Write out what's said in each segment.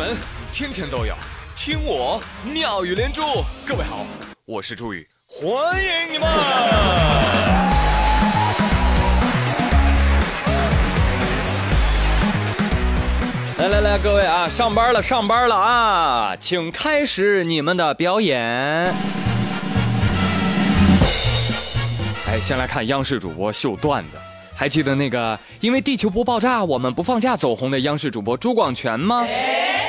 门天天都有听我妙语连珠。各位好，我是朱宇，欢迎你们！来来来，各位啊，上班了，上班了啊，请开始你们的表演。哎，先来看央视主播秀段子。还记得那个因为地球不爆炸我们不放假走红的央视主播朱广权吗？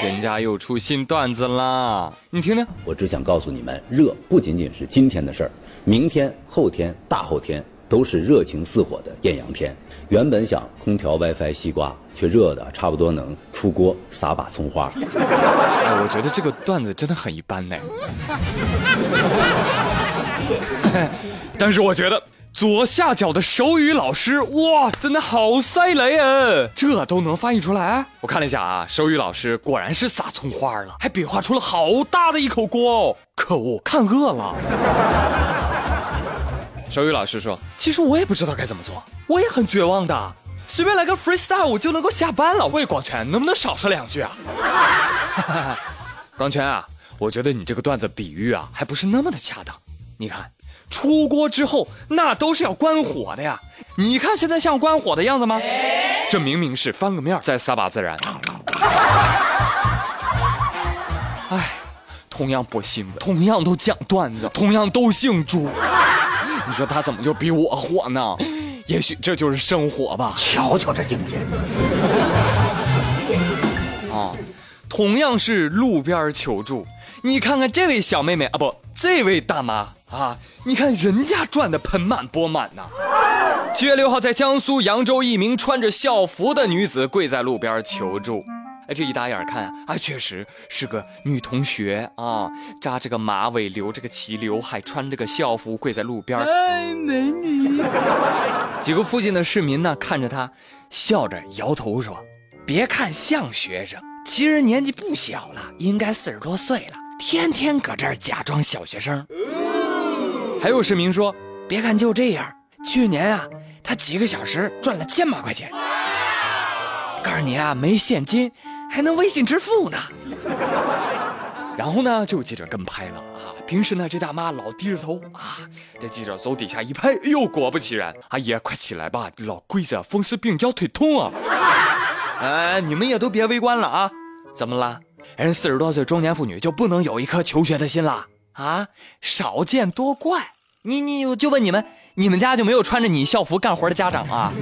人家又出新段子啦，你听听。我只想告诉你们，热不仅仅是今天的事儿，明天、后天、大后天都是热情似火的艳阳天。原本想空调、WiFi、西瓜，却热的差不多能出锅撒把葱花。哎，我觉得这个段子真的很一般呢。但是我觉得。左下角的手语老师，哇，真的好塞雷啊！这都能翻译出来？我看了一下啊，手语老师果然是撒葱花了，还比划出了好大的一口锅哦！可恶，看饿了。手语老师说：“其实我也不知道该怎么做，我也很绝望的，随便来个 freestyle 我就能够下班了。”喂，广权，能不能少说两句啊？广权啊，我觉得你这个段子比喻啊，还不是那么的恰当。你看。出锅之后，那都是要关火的呀！你看现在像关火的样子吗？这明明是翻个面再撒把孜然。哎，同样不新闻，同样都讲段子，同样都姓朱，你说他怎么就比我火呢？也许这就是生活吧。瞧瞧这境界！啊，同样是路边求助，你看看这位小妹妹啊，不，这位大妈。啊！你看人家赚的盆满钵满呐。七月六号，在江苏扬州，一名穿着校服的女子跪在路边求助。哎，这一打眼看啊，确实是个女同学啊，扎着个马尾，留着个齐刘海，穿着个校服，跪在路边。哎，美女！几个附近的市民呢，看着她，笑着摇头说：“别看像学生，其实年纪不小了，应该四十多岁了，天天搁这儿假装小学生。”还有市民说：“别看就这样，去年啊，他几个小时赚了千把块钱。告诉你啊，没现金，还能微信支付呢。”然后呢，就有记者跟拍了啊。平时呢，这大妈老低着头啊，这记者走底下一拍，哎呦，果不其然，阿姨快起来吧，老跪着风湿病腰腿痛啊！哎，你们也都别围观了啊！怎么了？人四十多岁中年妇女就不能有一颗求学的心了？啊，少见多怪！你你我就问你们，你们家就没有穿着你校服干活的家长啊？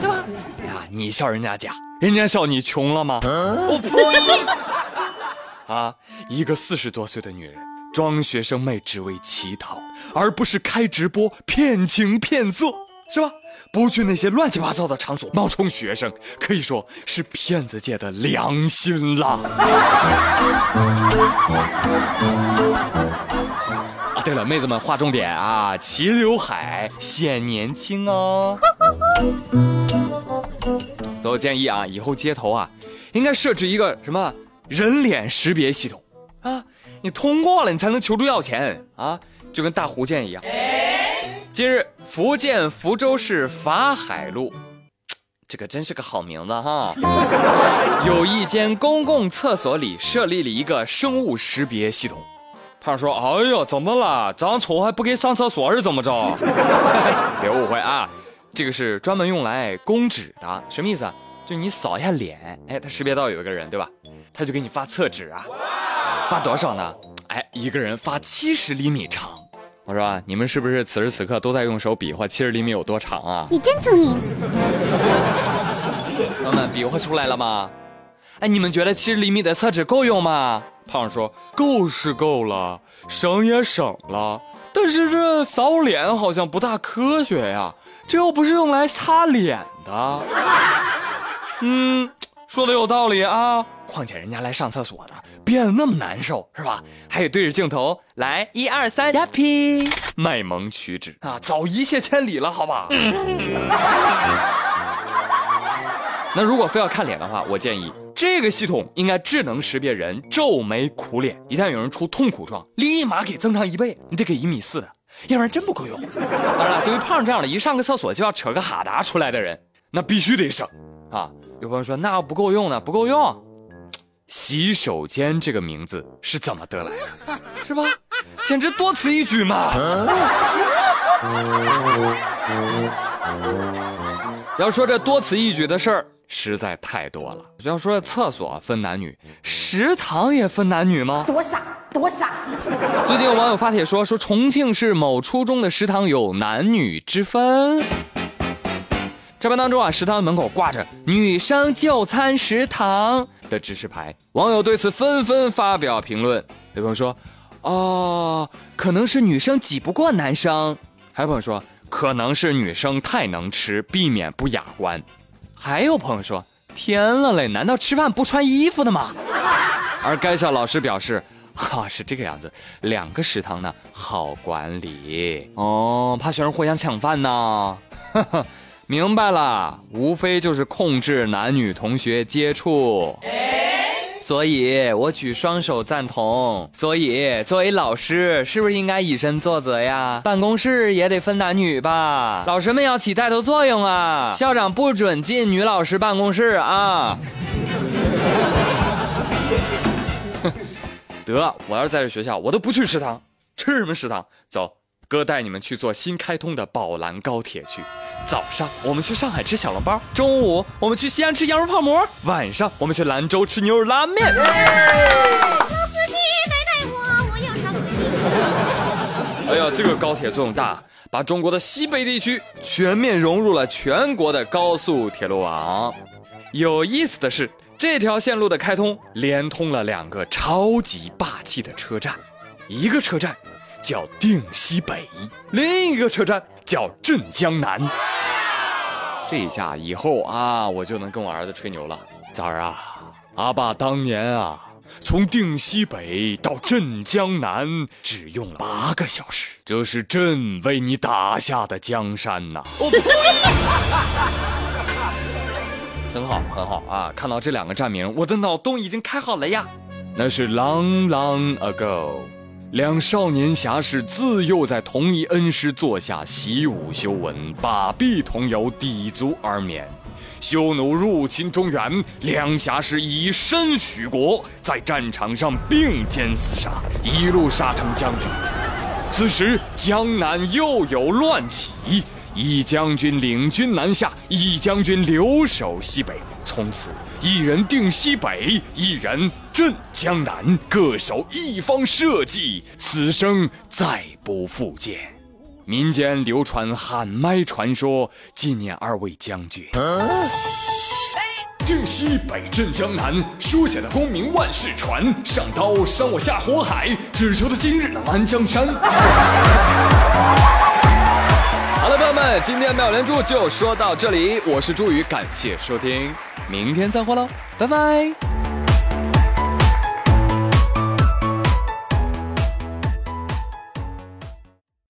对吧？呀，你笑人家家，人家笑你穷了吗？我呸！啊，一个四十多岁的女人装学生妹只为乞讨，而不是开直播骗情骗色。是吧？不去那些乱七八糟的场所冒充学生，可以说是骗子界的良心了。啊，对了，妹子们划重点啊，齐刘海显年轻哦。我建议啊，以后街头啊，应该设置一个什么人脸识别系统啊，你通过了，你才能求助要钱啊，就跟大胡建一样。近日，福建福州市法海路，这个真是个好名字哈。有一间公共厕所里设立了一个生物识别系统。胖说：“哎呦，怎么了？长丑还不给上厕所是怎么着？” 别误会啊，这个是专门用来公纸的。什么意思啊？就你扫一下脸，哎，他识别到有一个人，对吧？他就给你发厕纸啊。发多少呢？哎，一个人发七十厘米长。我说，你们是不是此时此刻都在用手比划七十厘米有多长啊？你真聪明。朋友们，比划出来了吗？哎，你们觉得七十厘米的厕纸够用吗？胖说够是够了，省也省了，但是这扫脸好像不大科学呀，这又不是用来擦脸的。嗯，说的有道理啊。况且人家来上厕所的，憋得那么难受，是吧？还得对着镜头来一二三，，happy，！卖萌取纸啊，早一泻千里了，好吧？那如果非要看脸的话，我建议这个系统应该智能识别人皱眉苦脸，一旦有人出痛苦状，立马给增长一倍，你得给一米四的，要不然真不够用。当然了，对于胖这样的一上个厕所就要扯个哈达出来的人，那必须得省啊。有朋友说那不够用呢，不够用。洗手间这个名字是怎么得来的？是吧？简直多此一举嘛！要说这多此一举的事儿实在太多了。要说厕所分男女，食堂也分男女吗？多傻，多傻！最近有网友发帖说，说重庆市某初中的食堂有男女之分。这班当中啊，食堂门口挂着“女生就餐食堂”的指示牌，网友对此纷纷发表评论。有朋友说：“哦，可能是女生挤不过男生。”还有朋友说：“可能是女生太能吃，避免不雅观。”还有朋友说：“天了嘞，难道吃饭不穿衣服的吗？” 而该校老师表示：“哈，是这个样子，两个食堂呢，好管理哦，怕学生互相抢饭呢。”呵呵。明白了，无非就是控制男女同学接触，所以我举双手赞同。所以作为老师，是不是应该以身作则呀？办公室也得分男女吧？老师们要起带头作用啊！校长不准进女老师办公室啊！得，我要是在这学校，我都不去食堂，吃什么食堂？走。哥带你们去坐新开通的宝兰高铁去。早上我们去上海吃小笼包，中午我们去西安吃羊肉泡馍，晚上我们去兰州吃牛肉拉面。老司机带带我，我要上飞机。哎呀，这个高铁作用大，把中国的西北地区全面融入了全国的高速铁路网。有意思的是，这条线路的开通连通了两个超级霸气的车站，一个车站。叫定西北，另一个车站叫镇江南。这一下以后啊，我就能跟我儿子吹牛了。崽儿啊，阿爸当年啊，从定西北到镇江南只用了八个小时，这是朕为你打下的江山呐！很好，很好啊！看到这两个站名，我的脑洞已经开好了呀。那是 long long ago。两少年侠士自幼在同一恩师座下习武修文，把臂同游，抵足而眠。匈奴入侵中原，两侠士以身许国，在战场上并肩厮杀，一路杀成将军。此时江南又有乱起，一将军领军南下，一将军留守西北。从此，一人定西北，一人镇江南，各守一方社稷，此生再不复见。民间流传喊麦传说，纪念二位将军。定西北，镇江南，书写的功名万世传。上刀山我下火海，只求他今日能安江山。好了，朋友们，今天妙连珠就说到这里，我是朱宇，感谢收听。明天再会喽，拜拜。